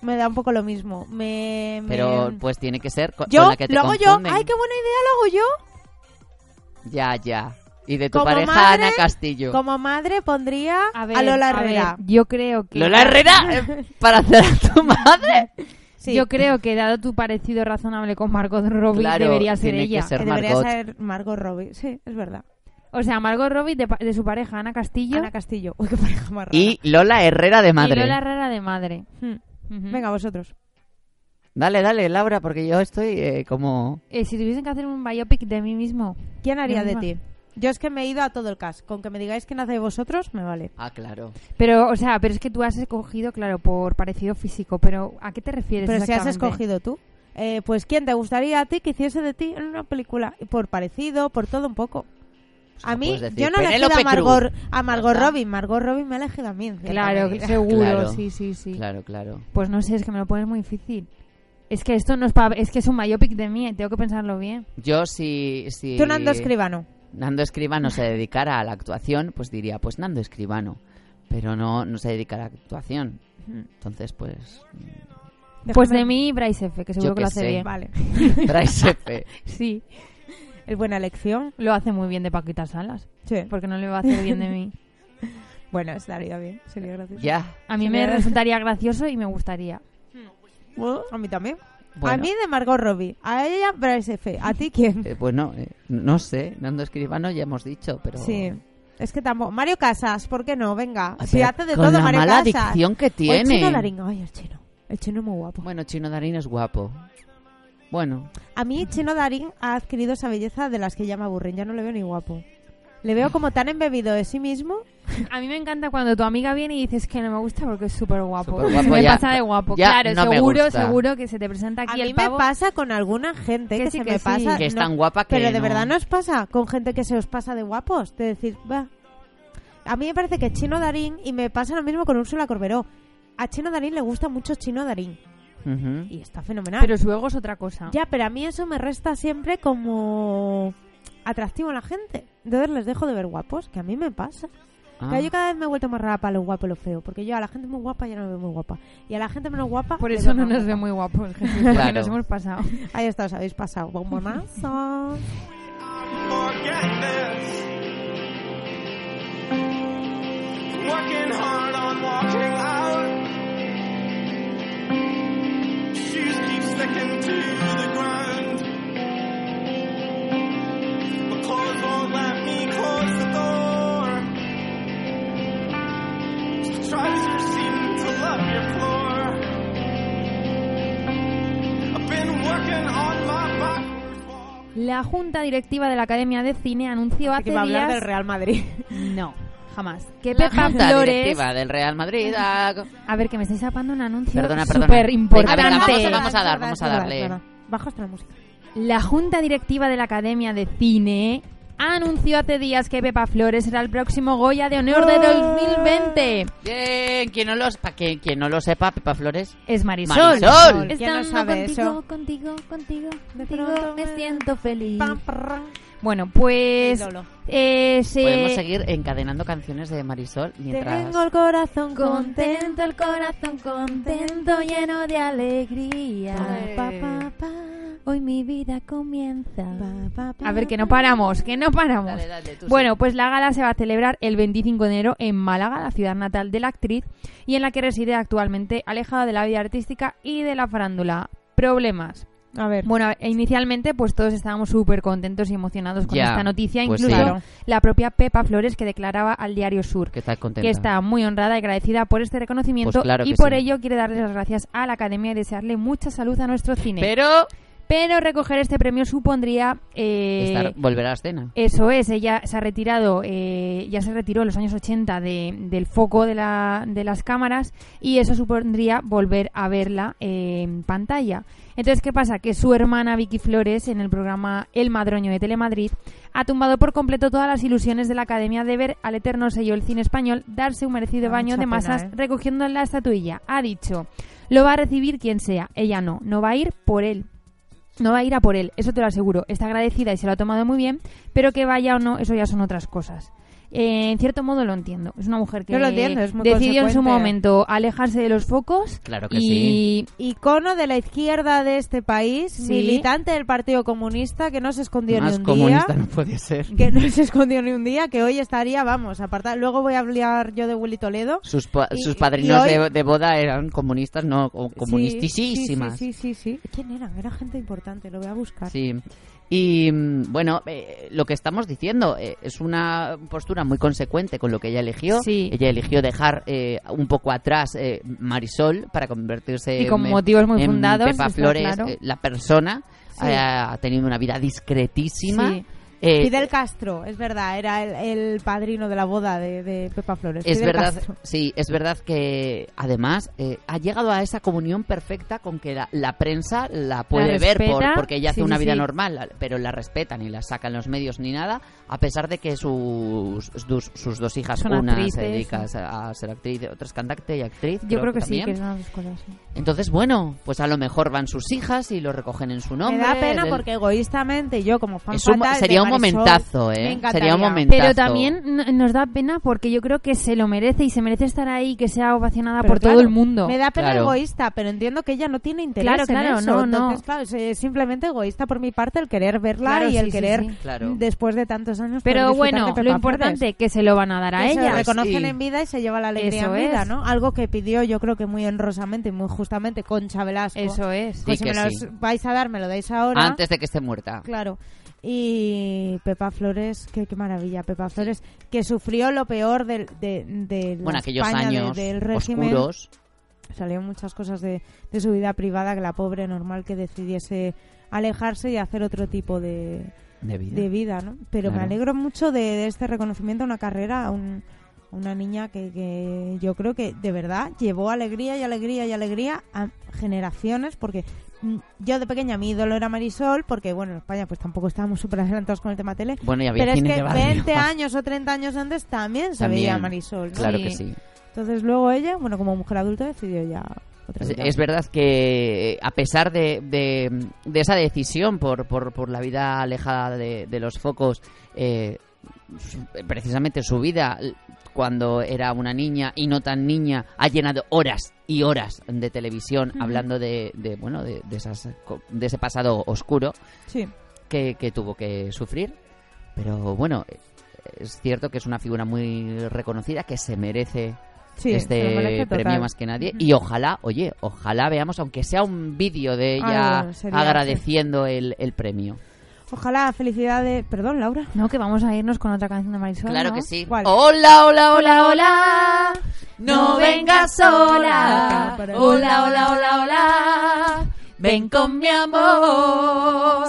me da un poco lo mismo. Me, me- Pero pues tiene que ser co- yo, con la que te lo hago yo. Ay, qué buena idea, lo hago yo. Ya, ya. Y de tu Como pareja madre, Ana Castillo. Como madre pondría a, A ver, Lola a ver, Herrera. yo creo que... Lola Herrera para hacer a tu madre. Sí. Yo creo que dado tu parecido razonable con Margot Robbie, Claro, debería ser tiene que ella. ser Eh, Debería ser Margot Robbie. Sí, es verdad. O sea, Margot Robbie de, de su pareja Ana Castillo Ana Castillo. Uy, qué pareja más rara. Y Lola Herrera de y madre. Lola Herrera de madre. Hmm. Venga, vosotros. Dale, dale, Laura, porque yo estoy eh, como... Eh, si tuviesen que hacer un biopic de mí mismo, ¿Quién haría de ti? Yo es que me he ido a todo el cast. Con que me digáis quién hace de vosotros, me vale. Ah, claro. Pero, o sea, pero es que tú has escogido, claro, por parecido físico, pero ¿a qué te refieres Pero si has escogido tú. Eh, pues ¿quién te gustaría a ti que hiciese de ti en una película? Por parecido, por todo un poco. A no mí, decir, yo no he elegido a Margot, a Margot. Robbie. Margot Robbie me ha elegido a mí. en Claro, medida. seguro, Claro. sí, sí, sí. Claro, claro. Pues no sé, es que me lo pones muy difícil. Es que esto no es pa- es que es un biopic de mí, tengo que pensarlo bien. Yo si... si Tú, Nando Escribano. Nando Escribano se dedicara a la actuación, pues diría, pues Nando Escribano. Pero no, no se dedica a la actuación. Entonces, pues... Pues Déjame- de mí, Bryce F, que seguro Yo que lo hace sé. bien. Vale. Bryce F. Sí, Es buena elección. lo hace muy bien de Paquita Salas. Sí. Porque no le va a hacer bien de mí. Bueno, estaría bien. Sería gracioso. Ya. A mí me- resultaría gracioso y me gustaría. A mí también. A Bueno. mí de Margot Robbie. A ella, Bryce F. ¿A ti quién? Eh, bueno, eh, no sé, Nando Escribano ya hemos dicho, pero... Sí. Es que tampoco. Mario Casas, ¿por qué no? Venga. Ay, si hace de con todo la Mario mala Casas. dicción que O el tiene. chino Darín. Ay, el chino. El chino es muy guapo. Bueno, Chino Darín es guapo. Bueno, A mí, Chino Darín ha adquirido esa belleza de las que ya me aburren. Ya no le veo ni guapo. Le veo como tan embebido de sí mismo. A mí me encanta cuando tu amiga viene y dices que no me gusta porque es súper guapo. Superguapo, me ya. pasa de guapo. Ya claro, no me seguro, seguro que se te presenta A aquí mí el me pasa con alguna gente que, Que sí, se que me sí. pasa. que es no- tan guapa que Pero de no- verdad no os pasa con gente que se os pasa de guapos. De decir, va. A mí me parece que Chino Darín, y me pasa lo mismo con Úrsula Corberó. A Chino Darín le gusta mucho Chino Darín. Y está fenomenal. Pero su ego es otra cosa. Ya, pero a mí eso me resta siempre como atractivo a la gente. Entonces les dejo de ver guapos, que a mí me pasa. Ah. Que yo cada vez me he vuelto más rara para lo guapo y lo feo. Porque yo a la gente muy guapa ya no me veo muy guapa. Y a la gente menos guapa. Por eso no nos ve muy guapos, Jesús, porque Claro. nos hemos pasado. Ahí está, os habéis pasado. Bombonazo. Working hard on walking out. Shoes keep sticking to the ground. But clothes won't let me close Trousers seem to love your floor. I've been working on my backwards walk. La Junta Directiva de la Academia de Cine anunció hace Que va a hablar días... del Real Madrid. No, jamás. Que La Pepa Junta Flores... Directiva del Real Madrid. A ver, que me estáis tapando un anuncio Perdona, perdona. súper importante. venga, vamos, Es vamos a dar, vamos a darle. hasta la música. La Junta Directiva de la Academia de Cine anunció hace días que Pepa Flores será el próximo Goya de Honor de 2020. Bien, quien no, lo, que- quien no lo sepa, Pepa Flores. Es Marisol. Marisol. ¿Quién no sabe contigo, eso? contigo, contigo, contigo, me siento feliz. Pam. Bueno, pues eh, se- Podemos seguir encadenando canciones de Marisol mientras... Tengo el corazón contento, el corazón contento, lleno de alegría. Pa, pa, pa, Hoy mi vida comienza. pa, pa, pa, A ver, que no paramos, que no paramos. Dale, dale, tú Bueno, pues la gala se va a celebrar el 25 de enero en Málaga, la ciudad natal de la actriz, y en la que reside actualmente, alejada de la vida artística y de la farándula. Problemas. A ver. Bueno, inicialmente pues todos estábamos súper contentos y emocionados con Ya, esta noticia, pues incluso sí. La propia Pepa Flores que declaraba al diario Sur Que está contenta. que está muy honrada y agradecida por este reconocimiento Pues claro y que por sí. ello quiere darle las gracias a la Academia y desearle mucha salud a nuestro cine. Pero... Pero recoger este premio supondría... eh, estar- volver a la escena. eso es, ella se ha retirado, eh, ya se retiró en los años 80 de- del foco de, la- de las cámaras y eso supondría volver a verla eh, en pantalla. Entonces, ¿qué pasa? Que su hermana Vicky Flores, en el programa El Madroño de Telemadrid, ha tumbado por completo todas las ilusiones de la Academia de ver al eterno sello del cine español darse un merecido Da baño de pena, masas ¿eh? recogiendo la estatuilla. Ha dicho, lo va a recibir quien sea, ella no, no va a ir por él. No va a ir a por él, eso te lo aseguro. Está agradecida y se lo ha tomado muy bien, pero que vaya o no, eso ya son otras cosas. Eh, en cierto modo lo entiendo. Es una mujer que Yo lo entiendo, es muy decidió en su momento alejarse de los focos. Claro que y Icono de la izquierda de este país, Sí. militante del Partido Comunista, que no se escondió Más ni un comunista día. no puede ser. Que no se escondió ni un día, que hoy estaría, vamos, apartado. Luego voy a hablar yo de Willy Toledo. Sus, pa- Y- sus padrinos hoy- de, de boda eran comunistas, no comunistisísimas. Sí, sí, sí, sí. ¿Quién eran? Era gente importante, lo voy a buscar. Sí. Y mm, bueno, eh, lo que estamos diciendo eh, es una postura muy consecuente con lo que ella eligió. Sí. Ella eligió dejar eh, un poco atrás eh, Marisol para convertirse Y con en- motivos muy en fundados, Pepa Flores, claro. eh, la persona. Sí. eh, ha tenido una vida discretísima. Sí. Eh, Fidel Castro, es verdad, era el, el padrino de la boda de, de Pepa Flores. Es Fidel verdad, Castro. sí, es verdad que además eh, ha llegado a esa comunión perfecta con que la, la prensa la puede ver por- porque ella hace sí, una sí, vida sí. normal, pero la respetan y la sacan los medios ni nada, a pesar de que sus, sus, sus dos hijas, Son una actrices, se dedica a ser actriz, otra es cantante y actriz. yo creo que sí, también. que son las dos cosas. sí. Entonces, bueno, pues a lo mejor van sus hijas y lo recogen en su nombre. Me da pena porque egoístamente yo como fan Es un- fatal de sería un Marisol, momentazo, ¿eh? me. Sería un momentazo. Pero también nos da pena porque yo creo que se lo merece y se merece estar ahí y que sea ovacionada Pero por claro, todo el mundo. Me da pena Claro. egoísta, pero entiendo que ella no tiene interés Claro, en claro, eso. no, no. Claro, es es simplemente egoísta por mi parte el querer verla Claro, y el sí, querer, sí. Claro. después de tantos años, Pero bueno, lo importante Flores. que se lo van a dar a Que se ella. le reconocen sí. en vida y se lleva la alegría Eso en vida, es. ¿no? Algo que pidió yo creo que muy honrosamente y muy justamente Concha Velasco. Eso es. Pues Sí si me los sí. vais a dar, me lo dais ahora. Antes de que esté muerta. Claro. Y Pepa Flores, qué, qué maravilla, Pepa Flores, que sufrió lo peor del, de, de la Bueno, aquellos España, de- años del régimen. oscuros. Salieron muchas cosas de, de su vida privada que la pobre normal que decidiese alejarse y hacer otro tipo de, De vida. de vida, ¿no? Pero me alegro mucho de, de este reconocimiento a una carrera, a un- a una niña que, que yo creo que de verdad llevó alegría y alegría y alegría a generaciones, porque yo de pequeña mi ídolo era Marisol, porque bueno, en España pues tampoco estábamos súper adelantados con el tema tele, Bueno, y había pero es que de barrio. 20 años o 30 años antes también se También. veía Marisol, ¿no? Claro Sí. que sí. Entonces luego ella, bueno, como mujer adulta decidió ya otra Es, vida. es verdad que a pesar de, de- de esa decisión por, por, por la vida alejada de, de los focos, eh, precisamente su vida cuando era una niña y no tan niña ha llenado horas y horas de televisión hablando de, de, bueno de, de esas de ese pasado oscuro Sí. que, que tuvo que sufrir. Pero bueno eh, es cierto que es una figura muy reconocida que se merece Sí, este premio más que nadie. Y ojalá, oye, ojalá veamos, aunque sea un vídeo de ella agradeciendo el, el premio. Ojalá felicidades. Perdón, Laura. No, que vamos a irnos con otra canción de Marisol. Claro ¿no? que sí. ¿Cuál? Hola, hola, hola, hola. No vengas sola. Hola, hola, hola, hola. Ven con mi amor.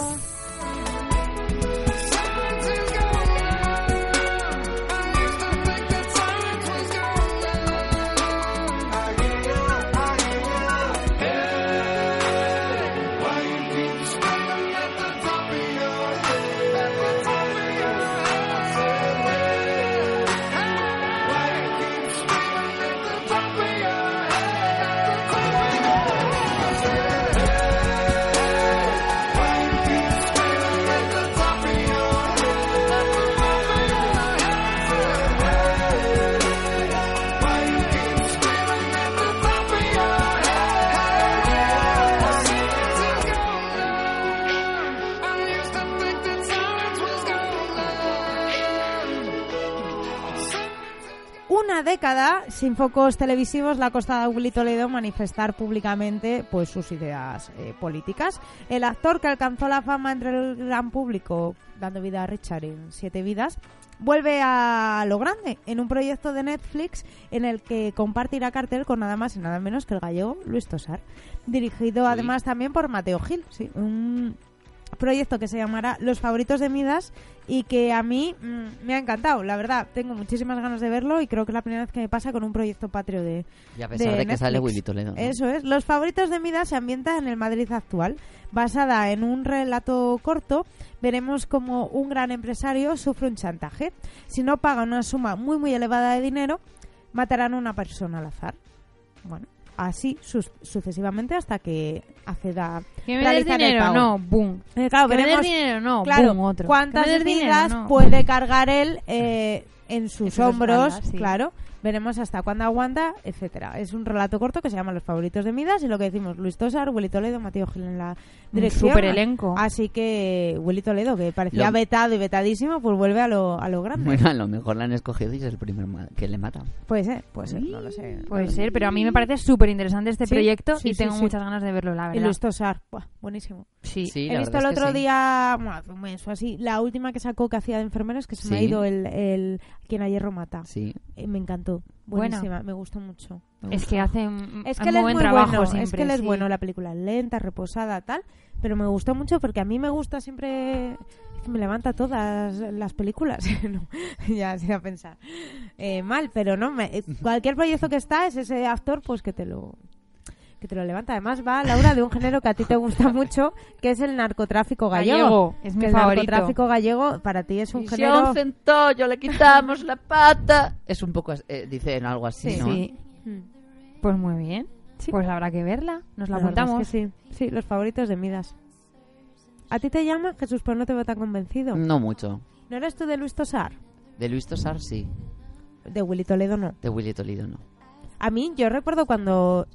Sin focos televisivos le ha costado a Willy Toledo manifestar públicamente pues sus ideas eh, políticas. El actor que alcanzó la fama entre el gran público dando vida a Richard en Siete Vidas vuelve a lo grande en un proyecto de Netflix en el que compartirá cartel con nada más y nada menos que el gallego Luis Tosar, dirigido además también por Mateo Gil, sí, un proyecto que se llamará Los favoritos de Midas y que a mí mm, me ha encantado, la verdad, tengo muchísimas ganas de verlo y creo que es la primera vez que me pasa con un proyecto patrio de Y a pesar de, que sale Willy Toledo. ¿no? Eso es. Los favoritos de Midas se ambienta en el Madrid actual. Basada en un relato corto, veremos como un gran empresario sufre un chantaje. Si no paga una suma muy muy elevada de dinero, matarán a una persona al azar. Bueno, así sus- sucesivamente hasta que acceda a Que me des el dinero, pago. no, boom. Eh, claro, que me des veremos- dinero, no, claro, boom, otro. cuántas vidas no. puede cargar él eh, en sus hombros, sí. claro. Veremos hasta cuándo aguanta, etcétera. Es un relato corto que se llama Los favoritos de Midas y lo que decimos Luis Tosar, Willy Toledo, Mateo Gil en la dirección. super elenco. Así que Willy Toledo, que parecía Lo- vetado y vetadísimo, pues vuelve a lo, a lo grande. Bueno, a lo mejor la han escogido y es el primer que le mata. Puede ser, puede ser, no lo sé. Puede ser, pero a mí me parece súper interesante este Sí, proyecto sí, y sí, tengo sí. muchas ganas de verlo, la Y verdad. Luis Tosar, buah, buenísimo. Sí. Sí, He la visto el verdad es que otro sí. día, bueno, hace un mes o así, la última que sacó que hacía de enfermeros, que se me ha ido el, el Quien a hierro mata. Sí. Eh, me encantó. Buenísima, me gustó mucho. Me Es gustó. que hace un, Es que él es buen muy trabajo bueno, es siempre, que él es bueno la película, lenta, reposada, tal, pero me gustó mucho porque a mí me gusta siempre es que me levanta todas las películas, No, ya se a pensar Eh, mal, pero no, me- eh, cualquier proyecto que está es ese actor pues que te lo que te lo levanta. Además va Laura de un género que a ti te gusta mucho, que es el narcotráfico gallego. Gallego, es mi Que el favorito. narcotráfico gallego para ti es un Y si a género un centollo le quitamos la pata. Es un poco, eh, dicen algo así, Sí. ¿no? Sí. Pues muy bien. Pues habrá que verla. Nos la La verdad es que sí. Sí, los favoritos de Midas. ¿A ti te llama Jesús, pero no te veo tan convencido? No mucho. ¿No eres tú de Luis Tosar? De Luis Tosar, sí. De Willy Toledo, no. De Willy Toledo, no. A mí, yo recuerdo cuando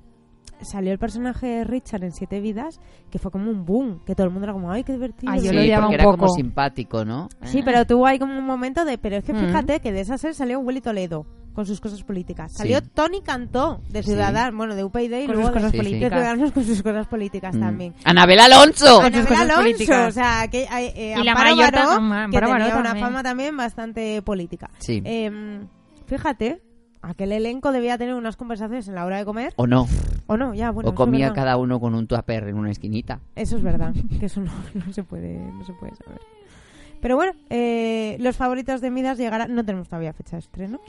salió el personaje de Richard en Siete Vidas, que fue como un boom, que todo el mundo era como, ay, qué divertido. Ah, yo sí, lo un era poco. como simpático, ¿no? Sí, pero tuvo ahí como un momento de... Pero es que Mm. fíjate que de esa serie salió Willy Toledo con sus cosas políticas. Sí. Salió Tony Cantó de Sí. Ciudadanos, bueno, de UPyD y Con luego sus cosas Sí, sí. de Ciudadanos con sus cosas políticas Mm. también. Anabel Alonso. Con sus Anabel cosas Alonso, políticas. o sea, que, eh, eh, Y la Baró, que Amparo tenía Baró una también. fama también bastante política. Sí. Em, fíjate, aquel elenco debía tener unas conversaciones en la hora de comer, O no. o no, ya, bueno, o comía cada uno con un tupper en una esquinita. Eso es verdad, que eso no, no se puede, no se puede saber. Pero bueno, eh, los favoritos de Midas llegarán, no tenemos todavía fecha de estreno.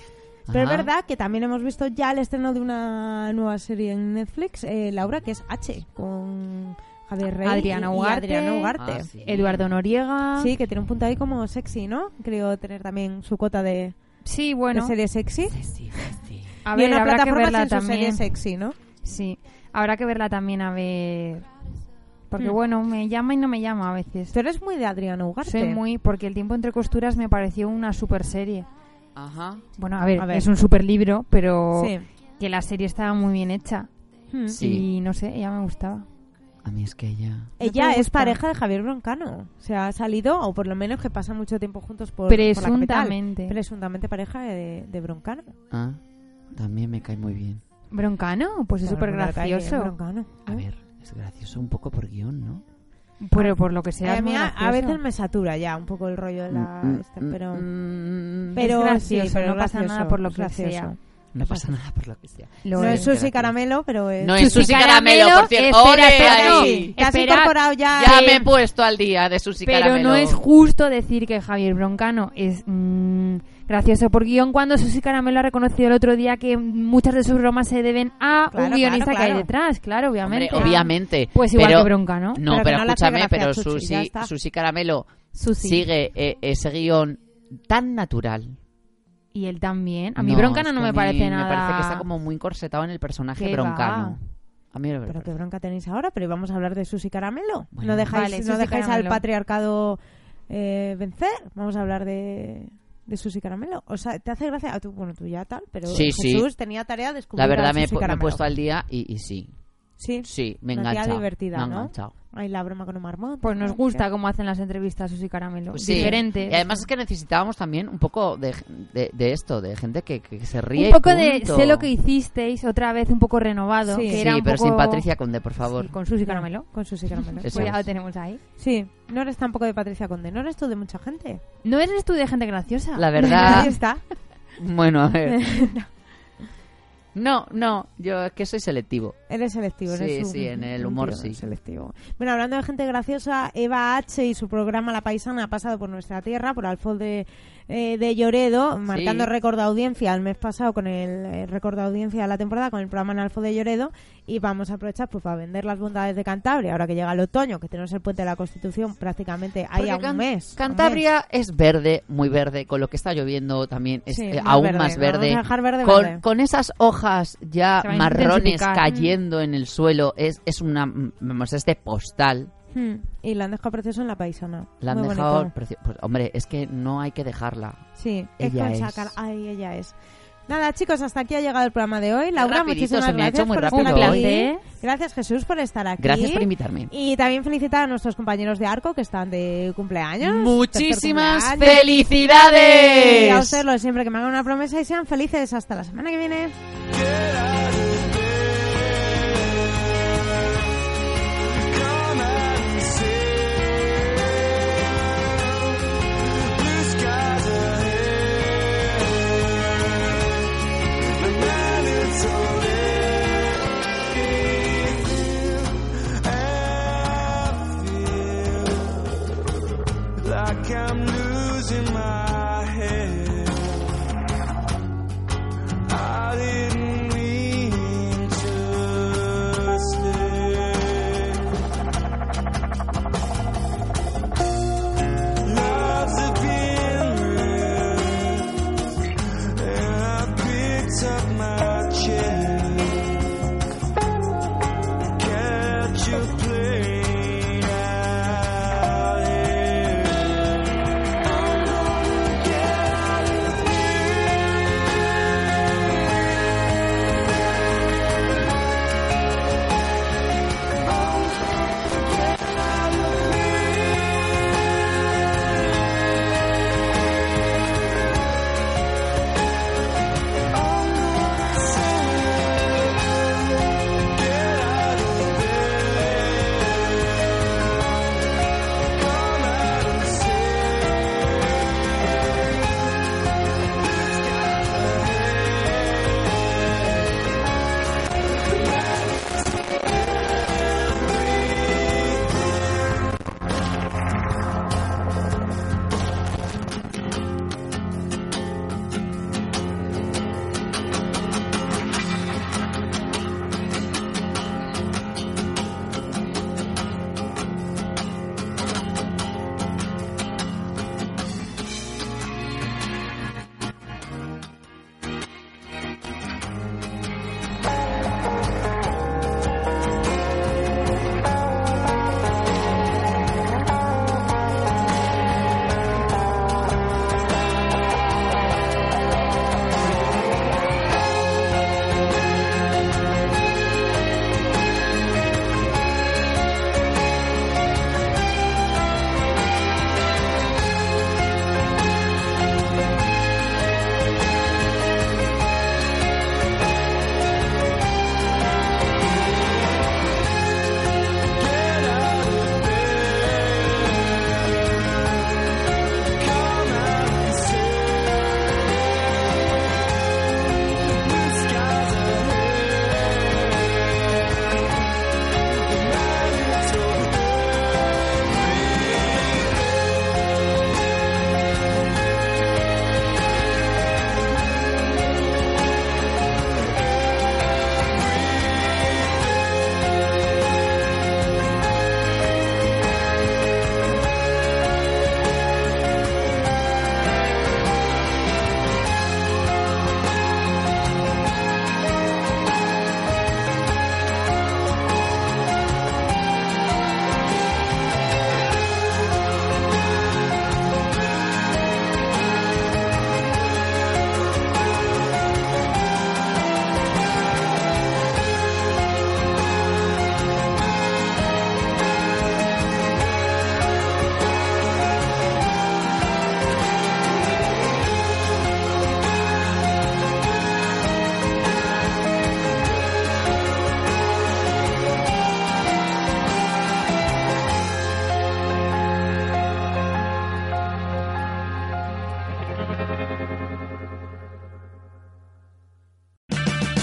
Pero es verdad que también hemos visto ya el estreno de una nueva serie en Netflix, eh, Laura, que es H, con Javier Rey Adriana y- y Ugarte. Adriana Ugarte. Ah, sí. Eduardo Noriega. Sí, que tiene un punto ahí como sexy, ¿no? Creo tener también su cuota de, Sí, bueno. de serie sexy. Sí, sí, sí. A y ver, una habrá que verla sin su serie también. sexy, ¿no? Sí, habrá que verla también a ver. Porque Hmm. bueno, me llama y no me llama a veces. Tú eres muy de Adriana Ugarte. Soy muy. Porque El tiempo entre costuras me pareció una super serie. Ajá. Bueno, a ver, A ver. es un super libro, pero Sí. que la serie estaba muy bien hecha. Hmm. Sí. Y no sé, ella me gustaba. A mí es que ella... Ella es pareja de Javier Broncano. O sea, ha salido, o por lo menos que pasa mucho tiempo juntos por, por la capital. Presuntamente. Presuntamente pareja de, de Broncano. Ah, también me cae muy bien. Broncano, pues es súper gracioso. Broncano, A ver, es gracioso un poco por guion, ¿no? Pero por lo que sea. a, es muy a, a gracioso. veces me satura ya un poco el rollo de la... Mm, mm, pero... mm, pero Es gracioso, sí, pero no es pasa gracioso, nada por lo que gracioso. sea. No pasa nada por lo que sea. Lo no es. Gracias. Caramelo, pero es... No es Susi Susi Caramelo, por cierto. Espera, ¡Ole, espera, no. ahí! Te has Espera, incorporado ya... Ya eh, me he puesto al día de Susi Pero Caramelo. no es justo decir que Javier Broncano es mm, gracioso por guion cuando Susi Caramelo ha reconocido el otro día que muchas de sus bromas se deben a Claro, un guionista claro, que hay detrás, claro, Hombre, obviamente. obviamente. Pues igual pero- que Broncano. No, Pero pero, no hace escúchame, pero Susi, Caramelo Susi. sigue eh, ese guion tan natural. Y él también. A mí No, Broncano es no me parece Me nada. parece que está como muy corsetado en el personaje ¿Qué broncano. A mí me Pero qué bronca tenéis ahora, pero vamos a hablar de Susi Caramelo. Bueno. no dejáis, Vale, no dejáis al patriarcado eh, vencer. Vamos a hablar de, de Susi Caramelo. O sea, ¿te hace gracia? Ah, tú, bueno, tú ya tal, pero Sí, sí. Jesús tenía tarea de descubrir La verdad a me, me he puesto al día y, y sí. Sí. Sí, me Una tía engancha. divertida, me ha ¿no? enganchado. Ay, la broma con un marmot. Pues nos gusta cómo hacen las entrevistas Susi Caramelo. Pues sí. Diferente. Y además es que necesitábamos también un poco de, de, de esto, de gente que, que se ríe. un y poco de sé lo que hicisteis, otra vez un poco renovado. Sí. que Sí, era un pero poco- sin Patricia Conde, por favor. Sí, con Susi Caramelo. Con Susi Caramelo. Pues ya lo tenemos ahí. Sí, no eres tampoco de Patricia Conde, no eres tú de mucha gente. ¿No eres tú de gente graciosa? La verdad. Ahí está. Bueno, a ver. No, no, yo es que soy selectivo. Eres selectivo, Sí, eres un- sí, en el humor sí. selectivo. Bueno, hablando de gente graciosa, Eva H. y su programa La Paisana ha pasado por nuestra tierra, por Alfol de, eh, de Lloredo, marcando récord de audiencia el mes pasado con el eh, récord de audiencia de la temporada con el programa en Alfol de Lloredo y vamos a aprovechar pues para vender las bondades de Cantabria ahora que llega el otoño, que tenemos el puente de la Constitución prácticamente ahí Porque a un mes. un Cantabria es verde, muy verde, con lo que está lloviendo también es Sí, eh, más aún verde, más verde. con, verde. con esas hojas ya marrones cayendo en el suelo, es, es una, vamos, es de postal. Hmm, Y la han dejado precioso en La Paisana. La han Muy dejado, bonito. precio- pues, hombre, es que no hay que dejarla. Sí, Ella es. Ay, ella es. Nada, chicos, hasta aquí ha llegado el programa de hoy. Laura, rapidito, muchísimas se me ha gracias hecho muy por rápido estar hoy. aquí. Gracias, Jesús, por estar aquí. Gracias por invitarme. Y también felicitar a nuestros compañeros de Arco que están de cumpleaños. Muchísimas cumpleaños. felicidades. Y a ustedes lo de siempre que me hagan una promesa y sean felices. Hasta la semana que viene.